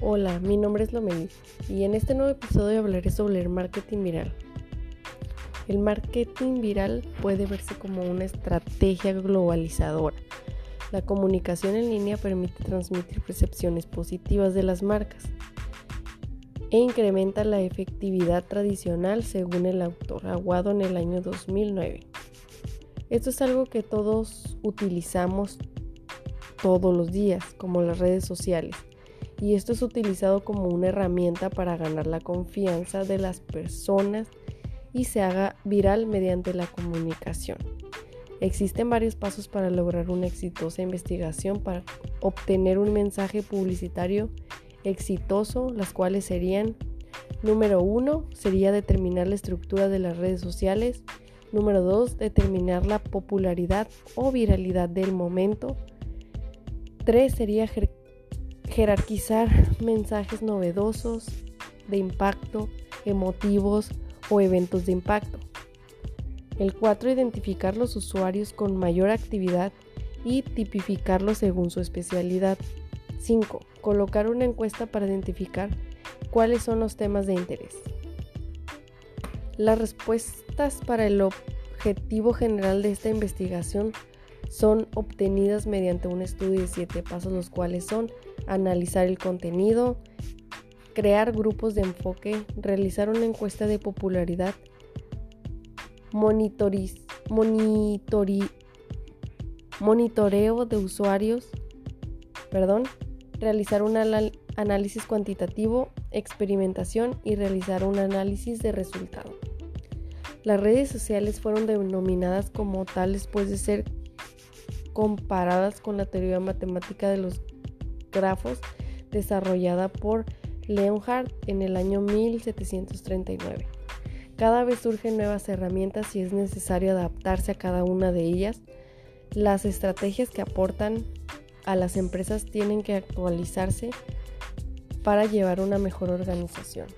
Hola, mi nombre es Lomeli y en este nuevo episodio hablaré sobre el marketing viral. El marketing viral puede verse como una estrategia globalizadora. La comunicación en línea permite transmitir percepciones positivas de las marcas e incrementa la efectividad tradicional según el autor Aguado en el año 2009. Esto es algo que todos utilizamos todos los días, como las redes sociales y esto es utilizado como una herramienta para ganar la confianza de las personas y se haga viral mediante la comunicación. Existen varios pasos para lograr una exitosa investigación para obtener un mensaje publicitario exitoso, las cuales serían número uno sería determinar la estructura de las redes sociales, número dos determinar la popularidad o viralidad del momento, tres sería jerarquizar mensajes novedosos, de impacto, emotivos o eventos de impacto. El 4. Identificar los usuarios con mayor actividad y tipificarlos según su especialidad. 5. Colocar una encuesta para identificar cuáles son los temas de interés. Las respuestas para el objetivo general de esta investigación son obtenidas mediante un estudio de siete pasos, los cuales son analizar el contenido, crear grupos de enfoque, realizar una encuesta de popularidad, monitoreo de usuarios, perdón, realizar un análisis cuantitativo, experimentación y realizar un análisis de resultado. Las redes sociales fueron denominadas como tales después de ser comparadas con la teoría matemática de los grafos desarrollada por Leonhardt en el año 1739. Cada vez surgen nuevas herramientas y es necesario adaptarse a cada una de ellas. Las estrategias que aportan a las empresas tienen que actualizarse para llevar una mejor organización.